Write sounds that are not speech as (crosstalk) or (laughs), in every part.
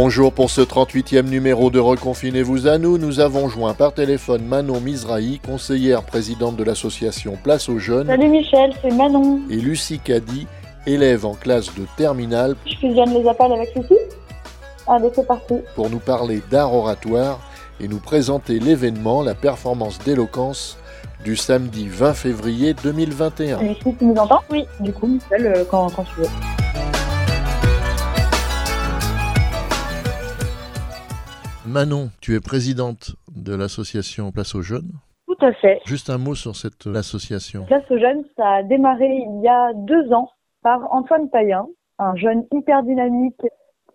Bonjour pour ce 38e numéro de Reconfinez-vous à nous. Nous avons joint par téléphone Manon Mizrahi, conseillère présidente de l'association Place aux Jeunes. Salut Michel, c'est Manon. Et Lucie Caddy, élève en classe de terminale. Je fusionne les appels avec Lucie. Allez, c'est parti. Pour nous parler d'art oratoire et nous présenter l'événement, la performance d'éloquence du samedi 20 février 2021. Lucie, tu nous entends? Oui. Du coup, Michel, euh, quand, quand tu veux. Manon, tu es présidente de l'association Place aux Jeunes. Tout à fait. Juste un mot sur cette association. Place aux Jeunes, ça a démarré il y a deux ans par Antoine Payen, un jeune hyper dynamique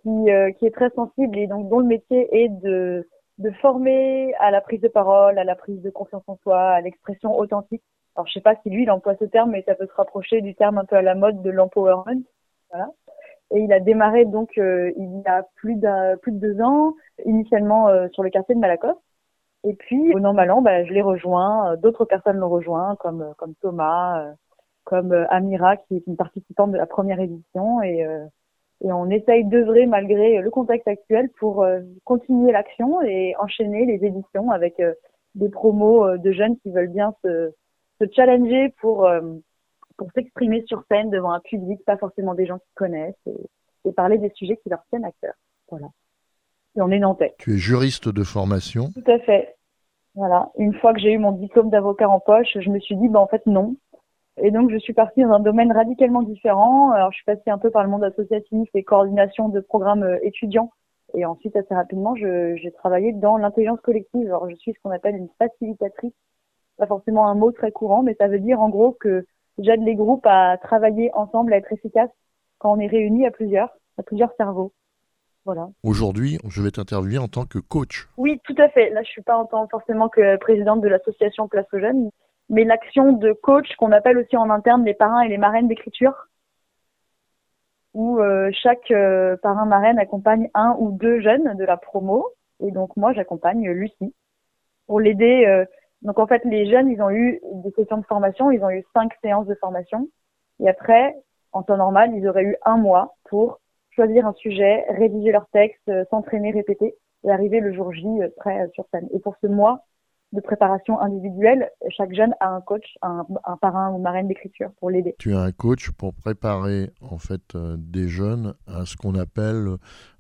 qui, euh, qui est très sensible et donc dont le métier est de, de former à la prise de parole, à la prise de confiance en soi, à l'expression authentique. Alors je sais pas si lui il emploie ce terme, mais ça peut se rapprocher du terme un peu à la mode de l'empowerment. Voilà. Et il a démarré donc euh, il y a plus plus de deux ans, initialement euh, sur le quartier de Malakoff. Et puis au an mal bah, je l'ai rejoint, euh, d'autres personnes l'ont rejoint, comme comme Thomas, comme Amira qui est une participante de la première édition, et et on essaye d'œuvrer malgré le contexte actuel pour continuer l'action et enchaîner les éditions avec des promos de jeunes qui veulent bien se, se challenger pour pour s'exprimer sur scène devant un public, pas forcément des gens qui connaissent, et, et, parler des sujets qui leur tiennent à cœur. Voilà. Et on est nantais. Tu es juriste de formation Tout à fait. Voilà. Une fois que j'ai eu mon diplôme d'avocat en poche, je me suis dit, bah, en fait, non. Et donc, je suis partie dans un domaine radicalement différent. Alors, je suis passée un peu par le monde associatif et coordination de programmes euh, étudiants. Et ensuite, assez rapidement, j'ai travaillé dans l'intelligence collective. Alors, je suis ce qu'on appelle une facilitatrice. Pas forcément un mot très courant, mais ça veut dire en gros que j'aide les groupes à travailler ensemble, à être efficaces quand on est réunis à plusieurs, à plusieurs cerveaux. Voilà. Aujourd'hui, je vais t'interviewer en tant que coach. Oui, tout à fait. Là, je suis pas en tant forcément que présidente de l'association Place aux Jeunes, mais l'action de coach qu'on appelle aussi en interne les parrains et les marraines d'écriture, où euh, chaque euh, parrain marraine accompagne un ou deux jeunes de la promo, et donc moi j'accompagne Lucie pour l'aider euh, donc en fait, les jeunes, ils ont eu des sessions de formation, ils ont eu cinq séances de formation. Et après, en temps normal, ils auraient eu un mois pour choisir un sujet, rédiger leur texte, euh, s'entraîner, répéter et arriver le jour J euh, prêt euh, sur scène. Et pour ce mois de préparation individuelle, chaque jeune a un coach, un, un parrain ou marraine d'écriture pour l'aider. Tu as un coach pour préparer en fait des jeunes à ce qu'on appelle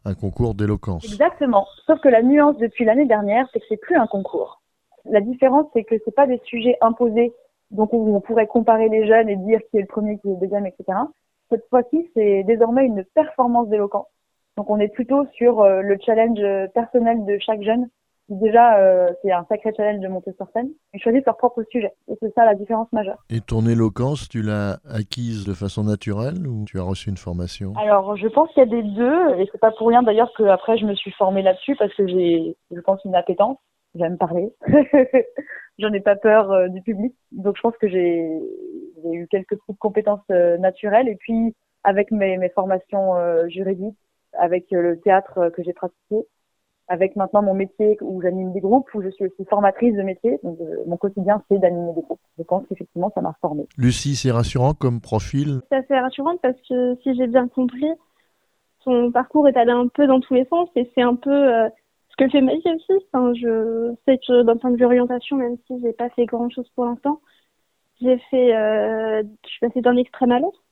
un concours d'éloquence. Exactement. Sauf que la nuance depuis l'année dernière, c'est que c'est plus un concours la différence, c'est que c'est pas des sujets imposés, donc où on pourrait comparer les jeunes et dire qui est le premier, qui est le deuxième, etc. Cette fois-ci, c'est désormais une performance d'éloquence. Donc on est plutôt sur euh, le challenge personnel de chaque jeune. Déjà, euh, c'est un sacré challenge de monter sur scène. Ils choisissent leur propre sujet. Et c'est ça la différence majeure. Et ton éloquence, tu l'as acquise de façon naturelle ou tu as reçu une formation? Alors, je pense qu'il y a des deux. Et c'est pas pour rien d'ailleurs qu'après, je me suis formée là-dessus parce que j'ai, je pense, une appétence j'aime parler. (laughs) J'en ai pas peur euh, du public. Donc je pense que j'ai eu quelques petites compétences euh, naturelles. Et puis avec mes, mes formations euh, juridiques, avec le théâtre que j'ai pratiqué, avec maintenant mon métier où j'anime des groupes, où je suis aussi formatrice de métier. Donc mon quotidien, c'est d'animer des groupes. Je pense qu'effectivement, ça m'a formée. Lucie, c'est rassurant comme profil? C'est assez rassurant parce que si j'ai bien compris, son parcours est allé un peu dans tous les sens et c'est un peu ce que Maïs aussi. Je sais que d'un point de vue orientation, même si j'ai pas fait grand chose pour l'instant, j'ai fait, euh, je suis passée d'un extrême à l'autre.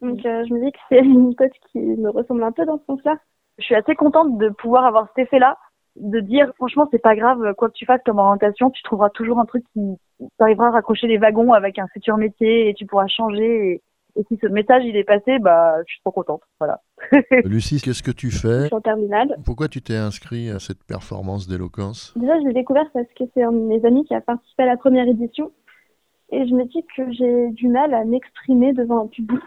Donc, euh, je me dis que c'est (laughs) une coach qui me ressemble un peu dans ce sens-là. Je suis assez contente de pouvoir avoir cet effet-là, de dire franchement c'est pas grave quoi que tu fasses comme orientation, tu trouveras toujours un truc qui t'arrivera à raccrocher les wagons avec un futur métier et tu pourras changer. Et, et si ce message il est passé, bah je suis trop contente. Voilà. (laughs) Lucie, qu'est-ce que tu fais Je suis en terminale. Pourquoi tu t'es inscrit à cette performance d'éloquence Déjà, je l'ai découvert parce que c'est un de mes amis qui a participé à la première édition. Et je me dis que j'ai du mal à m'exprimer devant un public.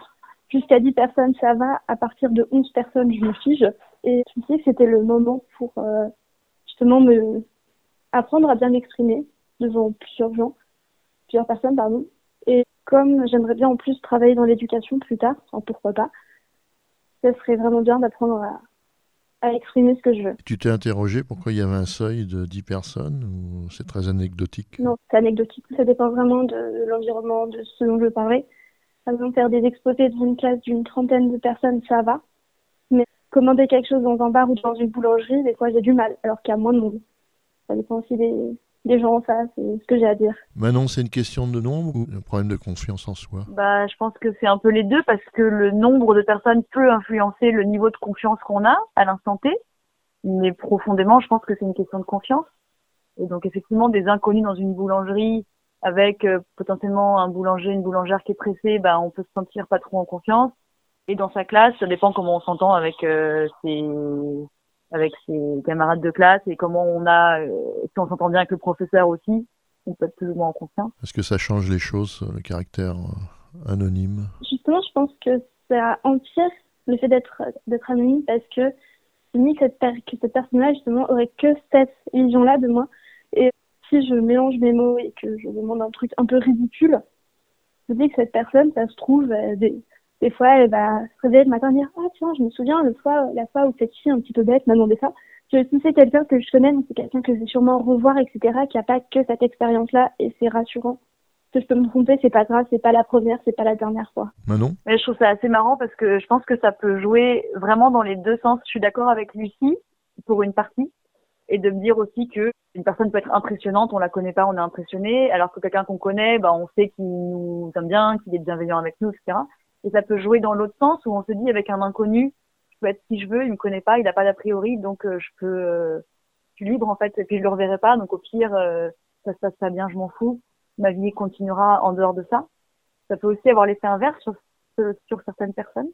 Jusqu'à 10 personnes, ça va. À partir de 11 personnes, je me fige. Et je me dis que c'était le moment pour euh, justement me apprendre à bien m'exprimer devant plusieurs gens, plusieurs personnes, pardon. Et comme j'aimerais bien en plus travailler dans l'éducation plus tard, enfin, pourquoi pas, ce serait vraiment bien d'apprendre à, exprimer ce que je veux. Tu t'es interrogé pourquoi il y avait un seuil de 10 personnes ou c'est très anecdotique? Non, c'est anecdotique. Ça dépend vraiment de, l'environnement, de ce dont je veux parler. Par exemple, faire des exposés dans une classe d'une trentaine de personnes, ça va. Mais commander quelque chose dans un bar ou dans une boulangerie, des fois j'ai du mal, alors qu'il y a moins de monde. Ça dépend aussi des, des gens, c'est ce que j'ai à dire. Manon, c'est une question de nombre ou un problème de confiance en soi? Bah, je pense que c'est un peu les deux parce que le nombre de personnes peut influencer le niveau de confiance qu'on a à l'instant T. Mais profondément, je pense que c'est une question de confiance. Et donc, effectivement, des inconnus dans une boulangerie avec euh, potentiellement un boulanger, une boulangère qui est pressée, bah, on peut se sentir pas trop en confiance. Et dans sa classe, ça dépend comment on s'entend avec euh, ses avec ses camarades de classe et comment on a euh, si on s'entend bien avec le professeur aussi, on peut être plus ou moins en confiance. Est-ce que ça change les choses, le caractère anonyme? Justement, je pense que ça empire le fait d'être d'être anonyme parce que ni cette que cette personne-là justement aurait que cette vision-là de moi et si je mélange mes mots et que je demande un truc un peu ridicule, je dis que cette personne, ça se trouve, euh, des, fois, elle va se réveiller le matin et dire Ah, tiens, je me souviens le fois, la fois où cette fille un petit peu bête m'a demandé ça. Je, si c'est quelqu'un que je connais, c'est quelqu'un que je vais sûrement revoir, etc., qui n'a pas que cette expérience-là, et c'est rassurant. Que je peux me tromper, c'est pas grave, c'est pas la première, c'est pas la dernière fois. Manon? Mais je trouve ça assez marrant parce que je pense que ça peut jouer vraiment dans les deux sens. Je suis d'accord avec Lucie pour une partie, et de me dire aussi que une personne peut être impressionnante, on la connaît pas, on est impressionné, alors que quelqu'un qu'on connaît, bah, on sait qu'il nous aime bien, qu'il est bienveillant avec nous, etc. Et ça peut jouer dans l'autre sens où on se dit avec un inconnu, je peux être qui je veux, il me connaît pas, il a pas d'a priori, donc euh, je peux, euh, je suis libre en fait, et puis je le reverrai pas, donc au pire, euh, ça se passe pas bien, je m'en fous, ma vie continuera en dehors de ça. Ça peut aussi avoir l'effet inverse sur, sur certaines personnes.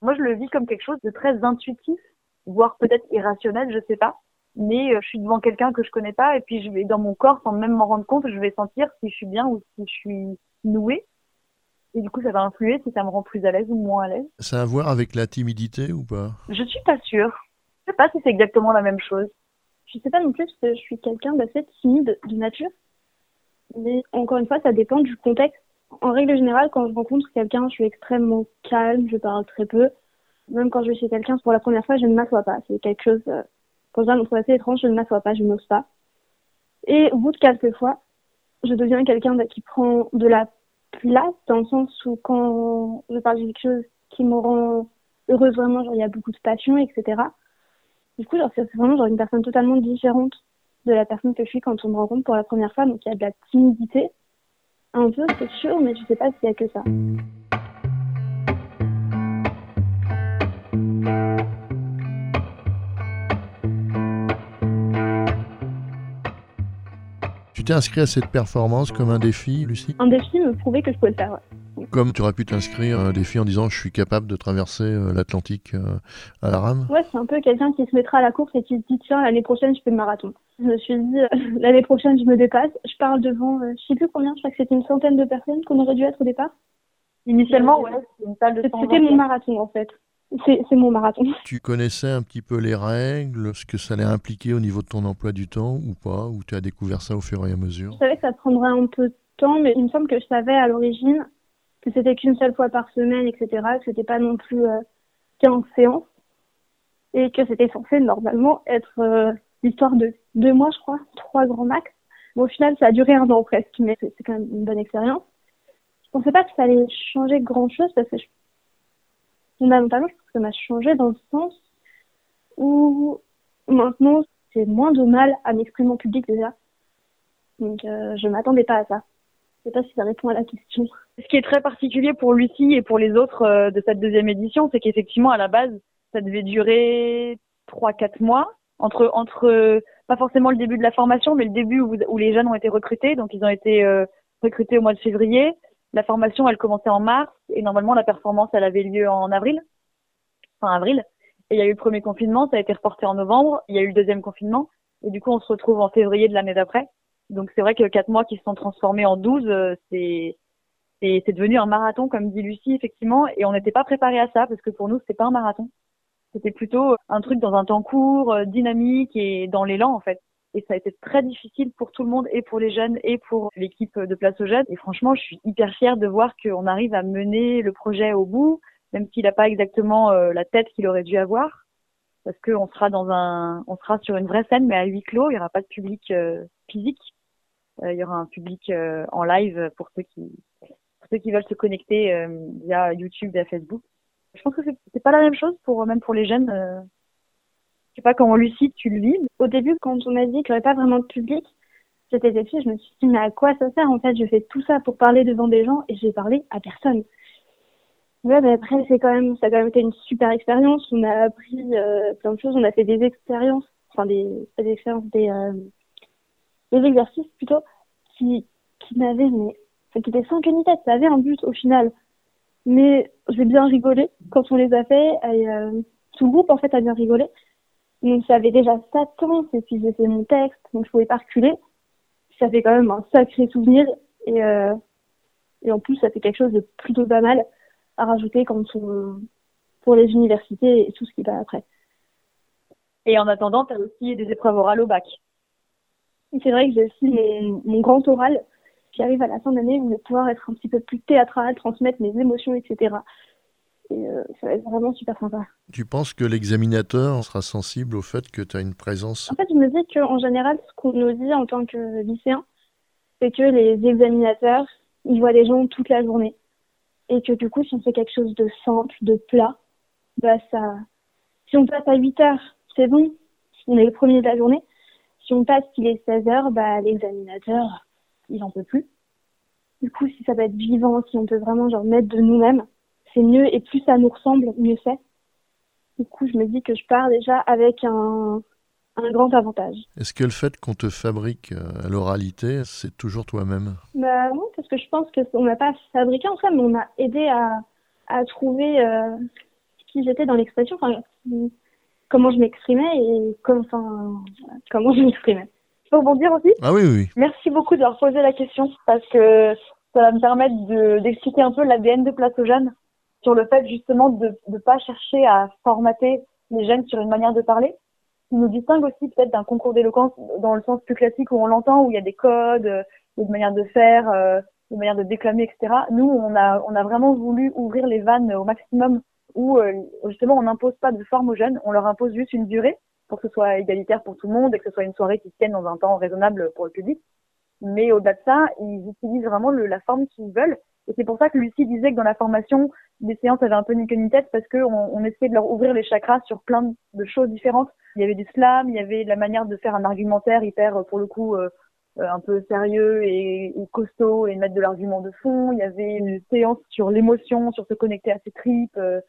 Moi, je le vis comme quelque chose de très intuitif, voire peut-être irrationnel, je sais pas mais je suis devant quelqu'un que je connais pas et puis je vais dans mon corps sans même m'en rendre compte, je vais sentir si je suis bien ou si je suis nouée. Et du coup, ça va influer si ça me rend plus à l'aise ou moins à l'aise. Ça a à voir avec la timidité ou pas? Je suis pas sûre. Je sais pas si c'est exactement la même chose. Je sais pas non plus parce que je suis quelqu'un d'assez timide de nature. Mais encore une fois, ça dépend du contexte. En règle générale, quand je rencontre quelqu'un, je suis extrêmement calme, je parle très peu. Même quand je vais chez quelqu'un, pour la première fois, je ne m'assois pas. C'est quelque chose euh, quand je trouve assez étrange, je ne m'assois pas, je n'ose pas. Et au bout de quelques fois, je deviens quelqu'un qui prend de la place, dans le sens où quand je parle de quelque chose qui me rend heureuse vraiment, genre il y a beaucoup de passion, etc. Du coup, genre, c'est vraiment genre une personne totalement différente de la personne que je suis quand on me rencontre pour la première fois. Donc il y a de la timidité, un peu, c'est sûr, mais je sais pas s'il y a que ça. Tu t'es inscrit à cette performance comme un défi, Lucie Un défi me prouvait que je pouvais le faire, Comme tu aurais pu t'inscrire à un défi en disant je suis capable de traverser euh, l'Atlantique euh, à la rame? Ouais, c'est un peu quelqu'un qui se mettra à la course et qui se dit tiens, l'année prochaine je fais le marathon. Je me suis dit euh, (laughs) l'année prochaine je me dépasse. Je parle devant, je sais plus combien, je crois que c'était une centaine de personnes qu'on aurait dû être au départ. Initialement, ouais, c'était une salle de C'était mon marathon en fait. C'est mon marathon. (laughs) Tu connaissais un petit peu les règles, ce que ça allait impliquer au niveau de ton emploi du temps ou pas Ou tu as découvert ça au fur et à mesure? Je savais que ça prendrait un peu de temps, mais il me semble que je savais à l'origine que c'était qu'une seule fois par semaine, etc. Que c'était pas non plus euh, 15 séances. Et que c'était censé normalement être euh, l'histoire de deux mois, je crois, trois grands max. Bon, au final, ça a duré un an presque, mais c'est quand même une bonne expérience. Je pensais pas que ça allait changer grand chose parce que je fondamentalement, je trouve que ça m'a changé dans le sens où maintenant, c'est moins de mal à m'exprimer en public déjà. Donc, euh, je m'attendais pas à ça. Je sais pas si ça répond à la question. Ce qui est très particulier pour Lucie et pour les autres euh, de cette deuxième édition, c'est qu'effectivement, à la base, ça devait durer trois, quatre mois entre entre pas forcément le début de la formation, mais le début où, où les jeunes ont été recrutés. Donc, ils ont été euh, recrutés au mois de février. La formation, elle commençait en mars et normalement la performance, elle avait lieu en avril, fin avril. Et il y a eu le premier confinement, ça a été reporté en novembre. Il y a eu le deuxième confinement et du coup on se retrouve en février de l'année d'après. Donc c'est vrai que quatre mois qui se sont transformés en douze, euh, c'est c'est devenu un marathon comme dit Lucie effectivement et on n'était pas préparé à ça parce que pour nous c'était pas un marathon. C'était plutôt un truc dans un temps court, euh, dynamique et dans l'élan en fait. Et ça a été très difficile pour tout le monde, et pour les jeunes, et pour l'équipe de Place aux Jeunes. Et franchement, je suis hyper fière de voir qu'on arrive à mener le projet au bout, même s'il n'a pas exactement euh, la tête qu'il aurait dû avoir. Parce qu'on sera dans un, on sera sur une vraie scène, mais à huis clos. Il n'y aura pas de public euh, physique. Euh, il y aura un public en live pour ceux qui, pour ceux qui veulent se connecter via YouTube et Facebook. Je pense que c'est pas la même chose pour même pour les jeunes. Je sais pas comment Lucie tu le vis. Au début, quand on m'a dit qu'il n'y aurait pas vraiment de public, j'étais déçue. Je me suis dit mais à quoi ça sert En fait, je fais tout ça pour parler devant des gens et j'ai parlé à personne. Ouais, mais après c'est quand même ça a quand même été une super expérience. On a appris euh, plein de choses. On a fait des expériences, enfin des des expériences, des euh, des exercices plutôt qui qui m'avaient mais qui étaient sans queue tête. Ça avait un but au final. Mais j'ai bien rigolé quand on les a fait. Et, euh, tout le groupe, en fait, a bien rigolé. Donc, ça avait déjà 7 ans, et puis j'ai fait mon texte, donc je pouvais pas reculer. Ça fait quand même un sacré souvenir. Et, euh, et en plus, ça fait quelque chose de plutôt pas mal à rajouter quand on, pour les universités et tout ce qui va après. Et en attendant, tu as aussi des épreuves orales au bac. C'est vrai que j'ai aussi mon, mon grand oral qui arrive à la fin d'année, je vais pouvoir être un petit peu plus théâtral, transmettre mes émotions, etc. Euh, ça va être vraiment super sympa. Tu penses que l'examinateur sera sensible au fait que tu as une présence En fait, je me dis qu'en général, ce qu'on nous dit en tant que lycéen, c'est que les examinateurs, ils voient des gens toute la journée. Et que du coup, si on fait quelque chose de simple, de plat, bah ça... Si on passe à 8 heures, c'est bon, on est le premier de la journée. Si on passe qu'il est 16 heures, bah l'examinateur, il n'en peut plus. Du coup, si ça va être vivant, si on peut vraiment genre mettre de nous-mêmes, c'est mieux et plus ça nous ressemble, mieux c'est. Du coup, je me dis que je pars déjà avec un, un grand avantage. Est-ce que le fait qu'on te fabrique euh, à l'oralité, c'est toujours toi-même? Bah non, parce que je pense qu'on n'a pas fabriqué en soi, mais on a aidé à, à trouver euh, qui j'étais dans l'expression, enfin, comment je m'exprimais et comme, comment je m'exprimais peux rebondir aussi? Ah oui, oui. Merci beaucoup d'avoir posé la question parce que ça va me permettre d'expliquer un peu l'ADN de Place aux jeunes sur le fait justement de ne pas chercher à formater les jeunes sur une manière de parler. Il nous distingue aussi peut-être d'un concours d'éloquence dans le sens plus classique où on l'entend, où il y a des codes, euh, des manières de faire, euh, des manières de déclamer, etc. Nous, on a, on a vraiment voulu ouvrir les vannes au maximum où euh, justement on n'impose pas de forme aux jeunes, on leur impose juste une durée pour que ce soit égalitaire pour tout le monde et que ce soit une soirée qui se tienne dans un temps raisonnable pour le public. Mais au-delà de ça, ils utilisent vraiment le, la forme qu'ils veulent. Et c'est pour ça que Lucie disait que dans la formation, les séances avaient un peu ni queue ni tête parce qu'on on essayait de leur ouvrir les chakras sur plein de choses différentes. Il y avait du slam, il y avait la manière de faire un argumentaire hyper, pour le coup, euh, euh, un peu sérieux et, costaud et mettre de l'argument de fond. Il y avait une séance sur l'émotion, sur se connecter à ses tripes, euh,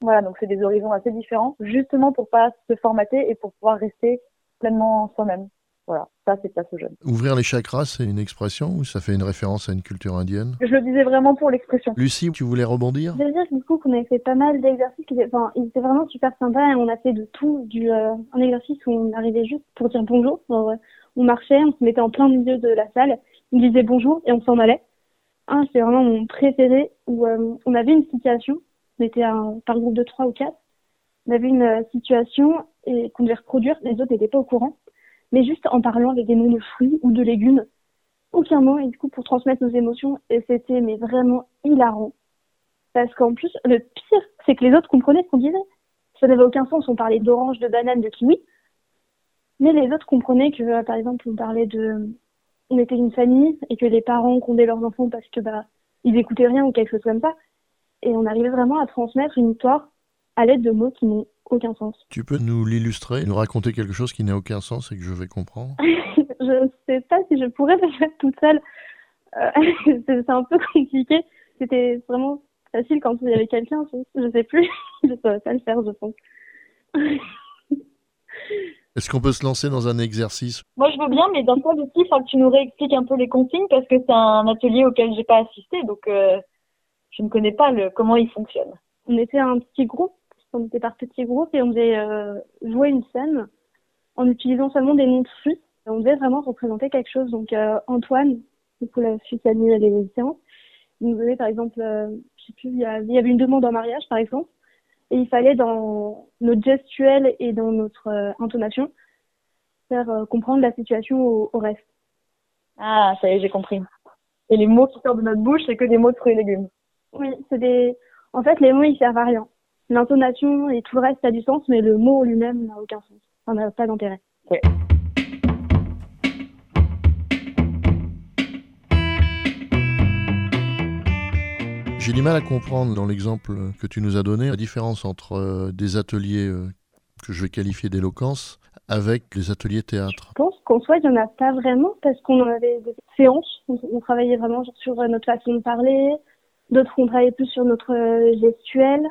voilà, donc c'est des horizons assez différents, justement pour pas se formater et pour pouvoir rester pleinement soi-même. Voilà, ça c'est place aux jeunes. Ouvrir les chakras, c'est une expression ou ça fait une référence à une culture indienne? Je le disais vraiment pour l'expression. Lucie, tu voulais rebondir? Je veux dire du coup qu'on avait fait pas mal d'exercices qui étaient, enfin, ils étaient vraiment super sympas et on a fait de tout, du euh, un exercice où on arrivait juste pour dire bonjour. on marchait, on se mettait en plein milieu de la salle, on disait bonjour et on s'en allait. Un, c'est vraiment mon préféré où euh, on avait une situation on était un, par groupe de trois ou quatre. On avait une euh, situation et qu'on devait reproduire. Les autres n'étaient pas au courant. Mais juste en parlant avec des noms de fruits ou de légumes. Aucun mot. Et du coup, pour transmettre nos émotions. Et c'était, mais vraiment hilarant. Parce qu'en plus, le pire, c'est que les autres comprenaient ce qu'on disait. Ça n'avait aucun sens. On parlait d'orange, de banane, de kiwi. Mais les autres comprenaient que, euh, par exemple, on parlait de, on était une famille et que les parents grondaient leurs enfants parce que, bah, ils écoutaient rien ou quelque chose comme ça et on arrivait vraiment à transmettre une histoire à l'aide de mots qui n'ont aucun sens. Tu peux nous l'illustrer, nous raconter quelque chose qui n'a aucun sens et que je vais comprendre? (laughs) Je ne sais pas si je pourrais le faire toute seule. Euh, (laughs) c'est un peu compliqué. C'était vraiment facile quand il y avait quelqu'un. Je ne sais plus. (laughs) je ne saurais pas le faire, je pense. Est-ce qu'on peut se lancer dans un exercice? Moi, je veux bien, mais point de vue, il faut que tu nous réexpliques un peu les consignes parce que c'est un atelier auquel j'ai pas assisté. Donc, euh, je ne connais pas le, comment il fonctionne. On était un petit groupe, on était par petits groupes et on devait euh, jouer une scène en utilisant seulement des noms de fruits. On devait vraiment représenter quelque chose. Donc euh, Antoine, du coup la fille qui animé les séances, il nous donnait par exemple, euh, je sais plus, il y, avait une demande en mariage par exemple, et il fallait dans notre gestuelle et dans notre intonation faire comprendre la situation au, au, reste. Ah, ça y est, j'ai compris. Et les mots qui sortent de notre bouche, c'est que des mots de fruits et légumes. Oui, c'est des. En fait, les mots, ils servent à rien. L'intonation et tout le reste a du sens, mais le mot lui-même n'a aucun sens. Ça n'a pas d'intérêt. J'ai du mal à comprendre dans l'exemple que tu nous as donné la différence entre euh, des ateliers euh, que je vais qualifier d'éloquence avec les ateliers théâtre. Je pense qu'en soi, il n'y en a pas vraiment parce qu'on avait des séances, on, on travaillait vraiment sur notre façon de parler, d'autres on travaillait plus sur notre gestuelle.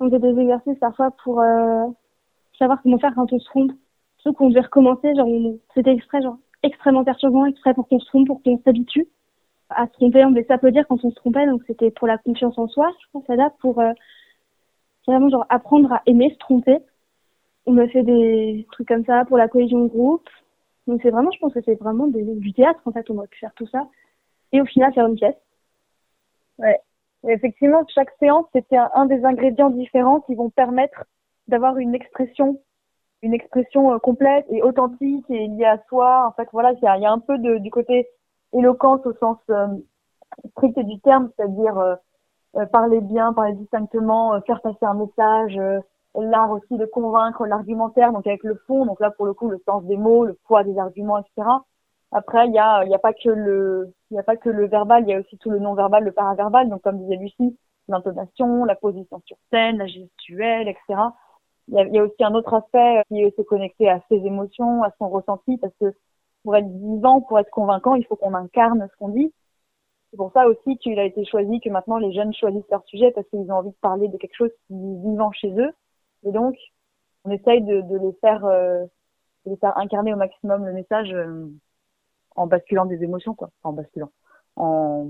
On faisait des exercices parfois pour euh, savoir comment faire quand on se trompe. Surtout qu'on devait recommencer, genre c'était exprès, genre extrêmement perturbant, exprès pour qu'on se trompe, pour qu'on s'habitue à se tromper. On devait s'applaudir quand on se trompait, donc c'était pour la confiance en soi, je pense, date pour euh, vraiment genre apprendre à aimer se tromper. On a fait des trucs comme ça pour la cohésion de groupe. Donc c'est vraiment, je pense que c'est vraiment du théâtre en fait, on aurait pu faire tout ça. Et au final faire une pièce. Ouais. Effectivement, chaque séance, c'était un, des ingrédients différents qui vont permettre d'avoir une expression, une expression euh, complète et authentique et liée à soi. En fait, voilà, il y a, un peu de, du côté éloquence au sens euh, strict du terme, c'est-à-dire euh, parler bien, parler distinctement, faire passer un message, l'art aussi de convaincre, l'argumentaire, donc avec le fond, donc là pour le coup le sens des mots, le poids des arguments, etc. Après, il y a, y a pas que le, y a pas que le verbal, il y a aussi tout le non-verbal, le paraverbal. Donc, comme disait Lucie, l'intonation, la position sur scène, la gestuelle, etc. Il y a, il y a aussi un autre aspect qui est se connecter à ses émotions, à son ressenti, parce que pour être vivant, pour être convaincant, il faut qu'on incarne ce qu'on dit. C'est pour ça aussi qu'il a été choisi que maintenant les jeunes choisissent leur sujet parce qu'ils ont envie de parler de quelque chose qui est vivant chez eux. Et donc, on essaye de, de les faire, euh, de les faire incarner au maximum le message euh, en basculant des émotions, quoi. En basculant, en,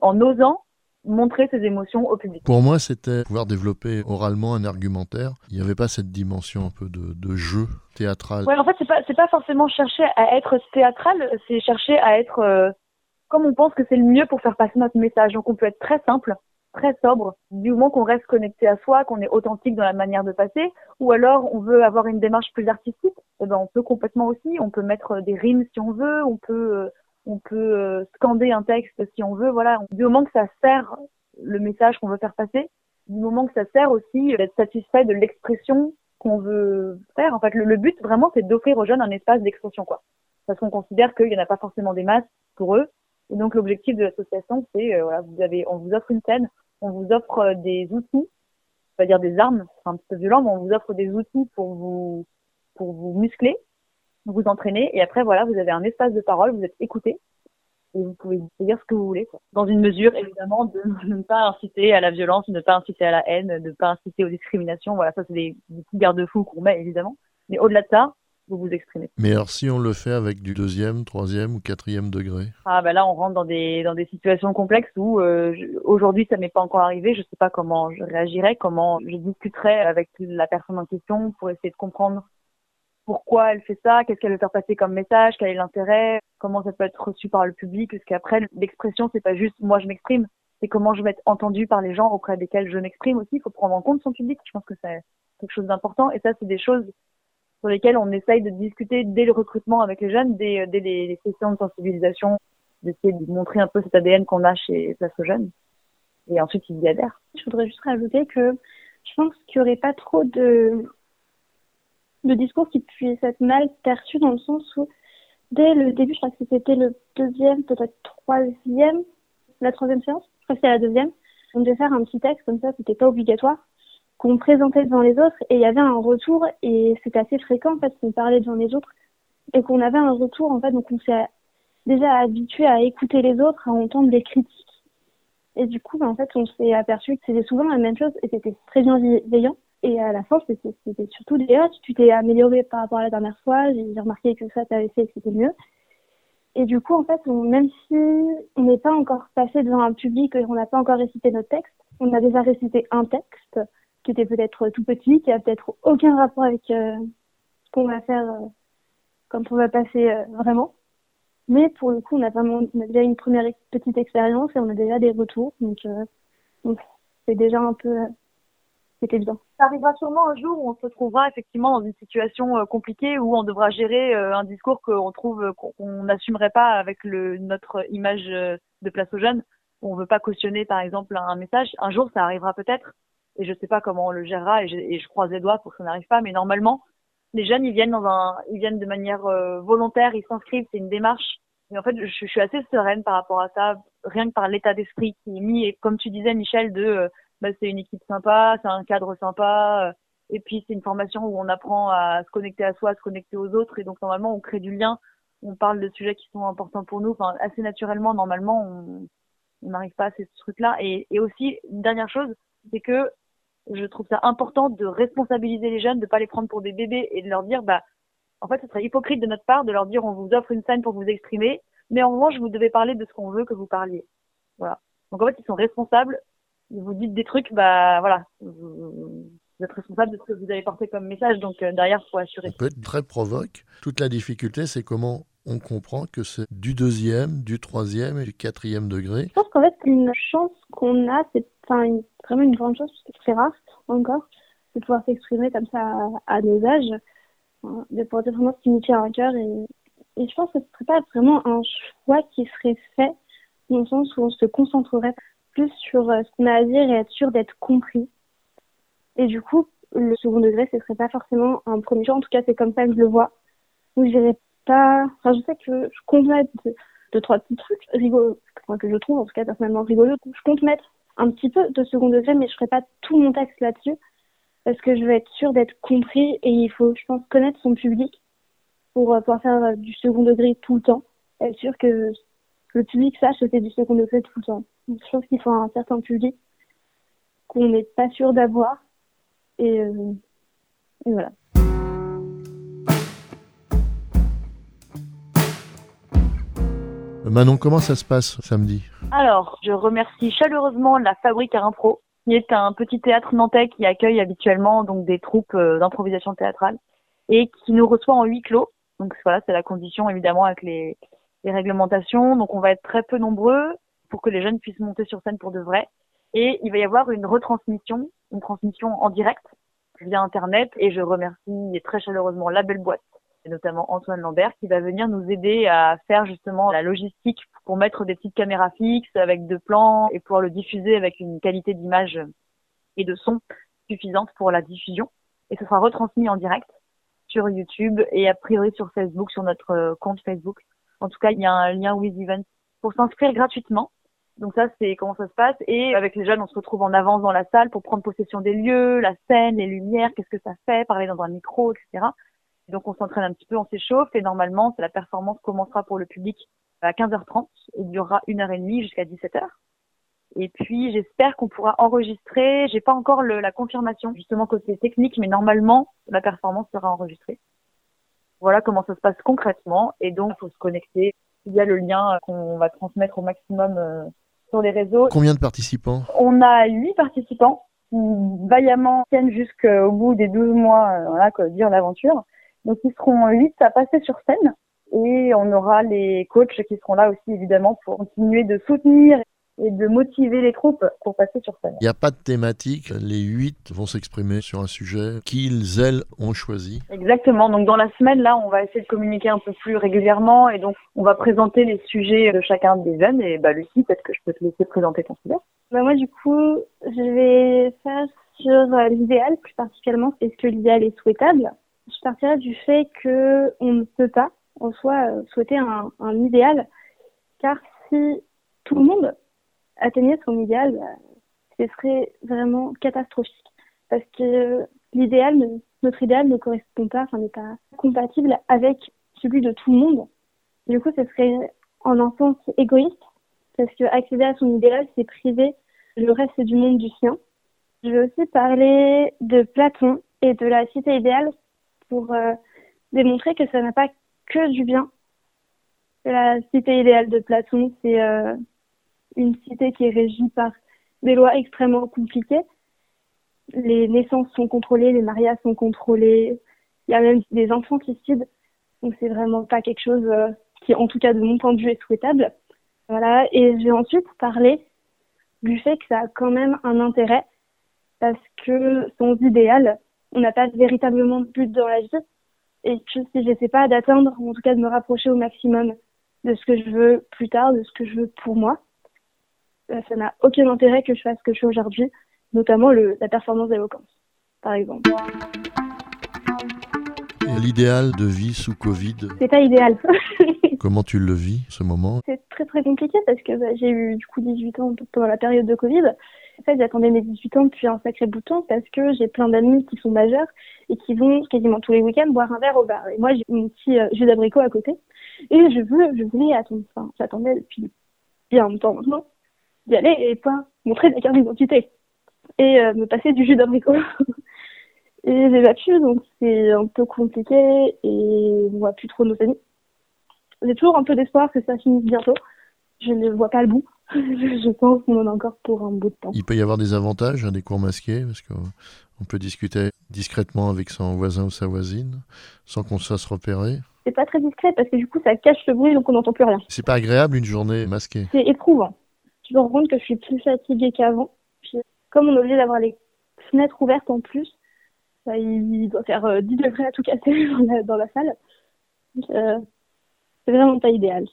en osant montrer ses émotions au public. Pour moi, c'était pouvoir développer oralement un argumentaire. Il n'y avait pas cette dimension un peu de, de jeu théâtral. Ouais, en fait, c'est pas c'est pas forcément chercher à être théâtral, c'est chercher à être euh, comme on pense que c'est le mieux pour faire passer notre message. Donc, on peut être très simple, très sobre, du moment qu'on reste connecté à soi, qu'on est authentique dans la manière de passer, ou alors on veut avoir une démarche plus artistique, eh ben on peut complètement aussi. On peut mettre des rimes si on veut, on peut euh, on peut euh, scander un texte si on veut, voilà. Du moment que ça sert le message qu'on veut faire passer, du moment que ça sert aussi d'être satisfait de l'expression qu'on veut faire. En fait, le, le but vraiment, c'est d'offrir aux jeunes un espace d'expression, quoi. Parce qu'on considère qu'il n'y en a pas forcément des masses pour eux. Et donc, l'objectif de l'association, c'est, euh, voilà, vous avez, on vous offre une scène, on vous offre euh, des outils, pas dire des armes, c'est un petit peu violent, mais on vous offre des outils pour vous, pour vous muscler, vous entraîner. Et après voilà vous avez un espace de parole vous êtes écouté et vous pouvez dire ce que vous voulez quoi. dans une mesure évidemment de (laughs) ne pas inciter à la violence de ne pas inciter à la haine de ne pas inciter aux discriminations. Voilà ça c'est des, garde-fous qu'on met évidemment. Mais au-delà de ça vous vous exprimez mais alors si on le fait avec du deuxième troisième ou quatrième degré ah ben là on rentre dans des dans des situations complexes où euh, aujourd'hui ça m'est pas encore arrivé je sais pas comment je réagirais comment je discuterais avec la personne en question pour essayer de comprendre pourquoi elle fait ça, qu'est-ce qu'elle veut faire passer comme message, quel est l'intérêt, comment ça peut être reçu par le public, parce qu'après l'expression c'est pas juste moi je m'exprime, c'est comment je vais être entendu par les gens auprès desquels je m'exprime aussi. Il faut prendre en compte son public. Je pense que c'est quelque chose d'important et ça c'est des choses sur lesquelles on essaye de discuter dès le recrutement avec les jeunes, dès, dès les, les, sessions de sensibilisation, d'essayer de montrer un peu cet ADN qu'on a chez Place aux jeunes et ensuite ils y adhèrent. Je voudrais juste rajouter que je pense qu'il n'y aurait pas trop de de discours qui puisse être mal perçu dans le sens où dès le début, je crois que c'était le deuxième, peut-être troisième, la troisième séance, je crois que c'était la deuxième, on devait faire un petit texte comme ça, c'était pas obligatoire, qu'on présentait devant les autres et il y avait un retour et c'était assez fréquent parce qu'on parlait devant les autres et qu'on avait un retour en fait, donc on s'est déjà habitué à écouter les autres, à entendre des critiques et du coup, en fait, on s'est aperçu que c'était souvent la même chose et c'était très bienveillant. Et à la fin, c'était surtout des ah, tu t'es amélioré par rapport à la dernière fois, j'ai remarqué que ça, t'avais fait que c'était mieux. Et du coup, en fait, même si on n'est pas encore passé devant un public et on n'a pas encore récité notre texte, on a déjà récité un texte qui était peut-être tout petit, qui a peut-être aucun rapport avec euh, ce qu'on va faire euh, quand on va passer euh, vraiment. Mais pour le coup, on a vraiment déjà une première petite expérience et on a déjà des retours. Donc, euh, c'est déjà un peu c'était bien. Ça arrivera sûrement un jour où on se retrouvera effectivement dans une situation compliquée où on devra gérer un discours qu'on trouve qu'on n'assumerait pas avec notre image de place aux jeunes. On veut pas cautionner par exemple un message. Un jour ça arrivera peut-être et je sais pas comment on le gérera et je, et je croise les doigts pour que ça n'arrive pas. Mais normalement les jeunes ils viennent dans un ils viennent de manière volontaire, ils s'inscrivent, c'est une démarche Et en fait, je, suis assez sereine par rapport à ça, rien que par l'état d'esprit qui est mis. Et comme tu disais, Michel, de euh, bah, c'est une équipe sympa, c'est un cadre sympa. Euh, et puis c'est une formation où on apprend à se connecter à soi, à se connecter aux autres. Et donc normalement, on crée du lien. On parle de sujets qui sont importants pour nous. Enfin, assez naturellement, normalement, on n'arrive pas à ces trucs-là. Et, et aussi, une dernière chose, c'est que je trouve ça important de responsabiliser les jeunes, de pas les prendre pour des bébés et de leur dire, bah, en fait, ce serait hypocrite de notre part de leur dire on vous offre une scène pour vous exprimer, mais en revanche, vous devez parler de ce qu'on veut que vous parliez. Voilà. Donc en fait, ils sont responsables. Vous dites des trucs, bah voilà, vous, êtes responsable de ce que vous avez porté comme message. Donc euh, derrière, faut assurer. Ça peut être très provoque. Toute la difficulté, c'est comment on comprend que c'est du deuxième, du troisième et du quatrième degré. Je pense qu'en fait, une chance qu'on a, c'est enfin, vraiment une grande chose, c'est très rare encore, de pouvoir s'exprimer comme ça à, nos âges de pouvoir dire vraiment ce qui nous tient à cœur. Et, je pense que ce serait pas vraiment un choix qui serait fait dans le sens où on se concentrerait plus sur euh, ce qu'on a à dire et être sûr d'être compris. Et du coup, le second degré, ce serait pas forcément un premier choix. En tout cas, c'est comme ça que je le vois. Où j'irais pas, enfin, je sais que je compte mettre deux, trois petits trucs rigolos, que je trouve en tout cas personnellement rigolos. Je compte mettre un petit peu de second degré, mais je ferai pas tout mon texte là-dessus parce que je veux être sûre d'être compris et il faut, je pense, connaître son public pour euh, pouvoir faire euh, du second degré tout le temps. Être sûr que le public sache que c'est du second degré tout le temps. je pense qu'il faut un certain public qu'on n'est pas sûr d'avoir et, euh, et voilà. Manon, comment ça se passe samedi? Alors, je remercie chaleureusement la Fabrique à Impro qui est un petit théâtre nantais qui accueille habituellement donc des troupes euh, d'improvisation théâtrale et qui nous reçoit en huis clos. Donc voilà, c'est la condition évidemment avec les, les réglementations. Donc on va être très peu nombreux pour que les jeunes puissent monter sur scène pour de vrai. Et il va y avoir une retransmission, une transmission en direct via Internet. Et je remercie très chaleureusement la belle boîte et notamment Antoine Lambert, qui va venir nous aider à faire justement la logistique pour mettre des petites caméras fixes avec deux plans et pouvoir le diffuser avec une qualité d'image et de son suffisante pour la diffusion. Et ce sera retransmis en direct sur YouTube et a priori sur Facebook, sur notre euh, compte Facebook. En tout cas, il y a un lien With Events pour s'inscrire gratuitement. Donc ça, c'est comment ça se passe. Et avec les jeunes, on se retrouve en avance dans la salle pour prendre possession des lieux, la scène, les lumières, qu'est-ce que ça fait, parler dans un micro, etc. Donc on s'entraîne un petit peu, on s'échauffe et normalement la performance commencera pour le public à 15h30 et durera une heure et demie jusqu'à 17h. Et puis j'espère qu'on pourra enregistrer. J'ai pas encore la confirmation justement côté technique, mais normalement la performance sera enregistrée. Voilà comment ça se passe concrètement. Et donc faut se connecter. Il y a le lien qu'on va transmettre au maximum euh, sur les réseaux. Combien de participants? On a huit participants qui vaillamment tiennent jusqu'au bout des 12 mois, euh, voilà, quoi, dire l'aventure. Donc ils seront huit à passer sur scène et on aura les coachs qui seront là aussi évidemment pour continuer de soutenir et de motiver les troupes pour passer sur scène. Il n'y a pas de thématique, les huit vont s'exprimer sur un sujet qu'ils, elles, ont choisi. Exactement, donc dans la semaine, là, on va essayer de communiquer un peu plus régulièrement et donc on va présenter les sujets de chacun des jeunes et bah Lucie, peut-être que je peux te laisser présenter ton sujet. Bah moi du coup, je vais faire sur l'idéal plus particulièrement, est-ce que l'idéal est souhaitable je partirais du fait que on ne peut pas en soi euh, souhaiter un, idéal, car si tout le monde atteignait son idéal, bah, ce serait vraiment catastrophique, parce que l'idéal, notre idéal ne correspond pas, enfin n'est pas compatible avec celui de tout le monde. Du coup, ce serait en un sens égoïste, parce que accéder à son idéal, c'est priver le reste du monde du sien. Je vais aussi parler de Platon et de la cité idéale pour euh, démontrer que ça n'a pas que du bien. La cité idéale de Platon, c'est euh, une cité qui est régie par des lois extrêmement compliquées. Les naissances sont contrôlées, les mariages sont contrôlés, il y a même des enfants qui infantilicides. Donc c'est vraiment pas quelque chose euh, qui, en tout cas de mon point de vue, est souhaitable. Voilà. Et je vais ensuite parler du fait que ça a quand même un intérêt parce que son idéal, on n'a pas véritablement de but dans la vie. Et que si j'essaie pas d'atteindre, ou en tout cas de me rapprocher au maximum de ce que je veux plus tard, de ce que je veux pour moi, euh, ça n'a aucun intérêt que je fasse ce que je fais aujourd'hui, notamment le, la performance d'éloquence, par exemple. L'idéal de vie sous Covid? C'est pas idéal. (laughs) Comment tu le vis, ce moment? C'est très très compliqué parce que bah, j'ai eu du coup 18 ans pendant la période de Covid. En fait, j'attendais mes 18 ans depuis un sacré bout de temps parce que j'ai plein d'amis qui sont majeurs et qui vont quasiment tous les week-ends boire un verre au bar. Et moi, j'ai mon petit euh, jus d'abricot à côté et je veux, je voulais attendre. Enfin, j'attendais depuis bien longtemps maintenant d'y aller et pas montrer ma carte d'identité et euh, me passer du jus d'abricot. (laughs) et j'ai pas pu, donc c'est un peu compliqué et on voit plus trop nos amis. J'ai toujours un peu d'espoir que ça finisse bientôt. Je ne vois pas le bout. (laughs) je pense qu'on en a encore pour un bout de temps. Il peut y avoir des avantages à des cours masqués parce qu'on peut discuter discrètement avec son voisin ou sa voisine sans qu'on se fasse repérer. C'est pas très discret parce que du coup ça cache le bruit donc on n'entend plus rien. C'est pas agréable une journée masquée. C'est éprouvant. Je me rends compte que je suis plus fatiguée qu'avant. Puis comme on est obligé d'avoir les fenêtres ouvertes en plus, bah, il doit faire 10 euh, degrés à tout casser (laughs) dans la, salle. Euh, c'est vraiment pas idéal.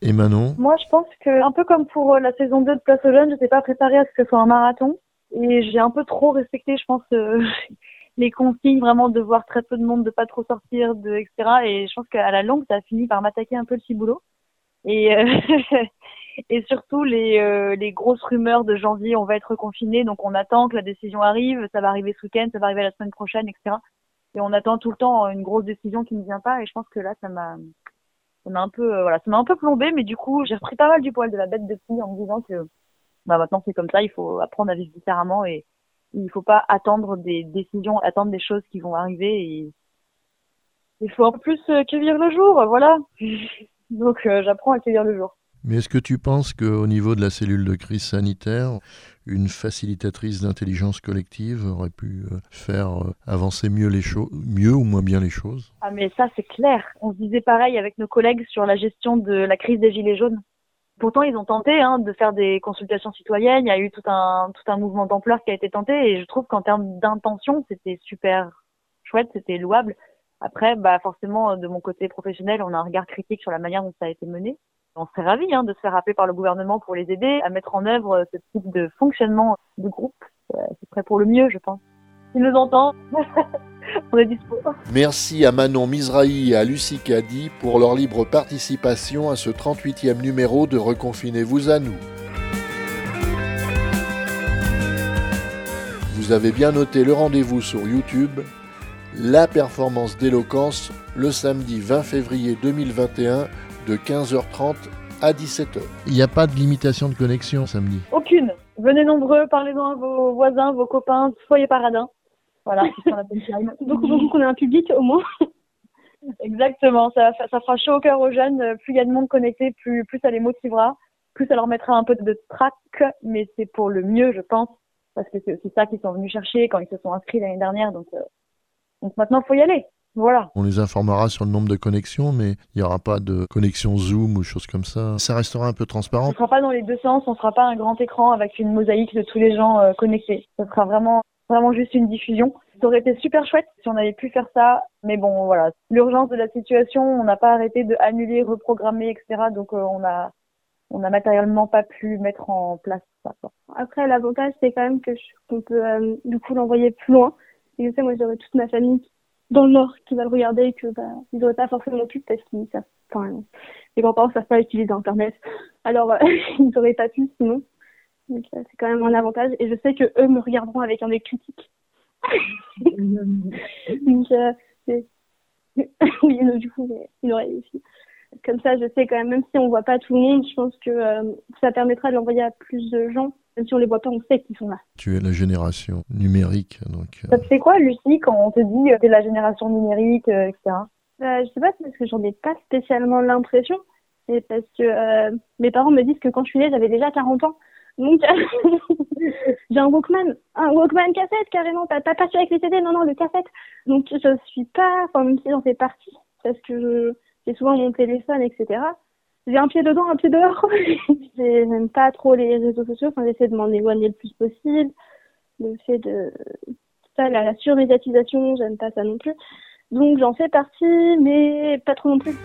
Et Manon Moi, je pense que, un peu comme pour euh, la saison 2 de Place aux Jeunes, je n'étais pas préparée à ce que ce soit un marathon. Et j'ai un peu trop respecté, je pense, euh, (laughs) les consignes vraiment de voir très peu de monde, de pas trop sortir, etc. Et je pense qu'à la longue, ça a fini par m'attaquer un peu le ciboulot. Et, euh, (laughs) et surtout les, les grosses rumeurs de janvier, on va être confiné, donc on attend que la décision arrive, ça va arriver ce week-end, ça va arriver la semaine prochaine, etc. Et on attend tout le temps une grosse décision qui ne vient pas. Et je pense que là, ça m'a ça m'a un peu euh, voilà ça m'a un peu plombé mais du coup j'ai repris pas mal du poil de la bête de fille en me disant que bah maintenant c'est comme ça il faut apprendre à vivre différemment et il faut pas attendre des décisions attendre des choses qui vont arriver et il faut en plus euh, cueillir le jour voilà. (laughs) Donc euh, j'apprends à cueillir le jour. Mais est-ce que tu penses qu'au niveau de la cellule de crise sanitaire, une facilitatrice d'intelligence collective aurait pu euh, faire euh, avancer mieux les choses, mieux ou moins bien les choses Ah mais ça c'est clair. On se disait pareil avec nos collègues sur la gestion de la crise des gilets jaunes. Pourtant ils ont tenté hein, de faire des consultations citoyennes. Il y a eu tout un tout un mouvement d'ampleur qui a été tenté et je trouve qu'en termes d'intention c'était super chouette, c'était louable. Après, bah forcément, de mon côté professionnel, on a un regard critique sur la manière dont ça a été mené on serait ravis hein, de se faire appeler par le gouvernement pour les aider à mettre en œuvre euh, ce type de fonctionnement de groupe. C'est prêt pour le mieux, je pense. S'ils nous entendent, (laughs) on est dispo. Merci à Manon Mizrahi et à Lucie Caddy pour leur libre participation à ce 38e numéro de Reconfinez-vous à nous. Vous avez bien noté le rendez-vous sur YouTube, la performance d'éloquence le samedi 20 février 2021 de 15h30 à 17h. Il n'y a pas de limitation de connexion samedi Aucune. Venez nombreux, parlez-en à vos voisins, vos copains, soyez paradins. Voilà, donc, donc on a un public au moins. (laughs) Exactement, ça, ça fera chaud au cœur aux jeunes. Plus il y a de monde connecté, plus, plus ça les motivera, plus ça leur mettra un peu de trac, mais c'est pour le mieux, je pense, parce que c'est aussi ça qu'ils sont venus chercher quand ils se sont inscrits l'année dernière. Donc, euh, donc maintenant, faut y aller. Voilà. On les informera sur le nombre de connexions, mais il n'y aura pas de connexion Zoom ou choses comme ça. Ça restera un peu transparent. On ne sera pas dans les deux sens, on ne sera pas un grand écran avec une mosaïque de tous les gens euh, connectés. Ce sera vraiment, vraiment juste une diffusion. Ça aurait été super chouette si on avait pu faire ça, mais bon, voilà. L'urgence de la situation, on n'a pas arrêté de annuler, reprogrammer, etc. Donc euh, on a, on n'a matériellement pas pu mettre en place ça. Après, l'avantage, c'est quand même que qu'on peut euh, du coup l'envoyer plus loin. Et je sais, moi, j'aurais toute ma famille dans le Nord qui va le regarder et que bah, ils n'auraient pas forcément pu parce qu'ils savent, enfin, les grands-parents savent pas utiliser Internet. Alors, euh, (laughs) ils n'auraient pas pu sinon. Donc, euh, c'est quand même un avantage. Et je sais que eux me regarderont avec un œil critique. (laughs) donc, euh, (laughs) oui, du coup, ils auraient aussi. Comme ça, je sais quand même, même si on voit pas tout le monde, je pense que euh, ça permettra de l'envoyer à plus de gens même si on les voit pas, on sait qu'ils sont là. Tu es la génération numérique, donc. Euh. Ça te fait quoi, Lucie, quand on te dit que tu es la génération numérique, euh, etc. Euh, je sais pas, parce que j'en ai pas spécialement l'impression. C'est parce que euh, mes parents me disent que quand je suis née, j'avais déjà 40 ans. Donc, (laughs) j'ai un Walkman, un Walkman cassette carrément, pas, pas, pas avec les CD, non, non, le cassette. Donc, je suis pas, enfin, même si j'en fais partie, parce que souvent mon téléphone, etc j'ai un pied dedans, un pied dehors. (laughs) J'aime pas trop les réseaux sociaux. Enfin, j'essaie de m'en éloigner le plus possible. Le fait de ça, la, surmédiatisation, j'aime pas ça non plus. Donc j'en fais partie, mais pas trop non plus.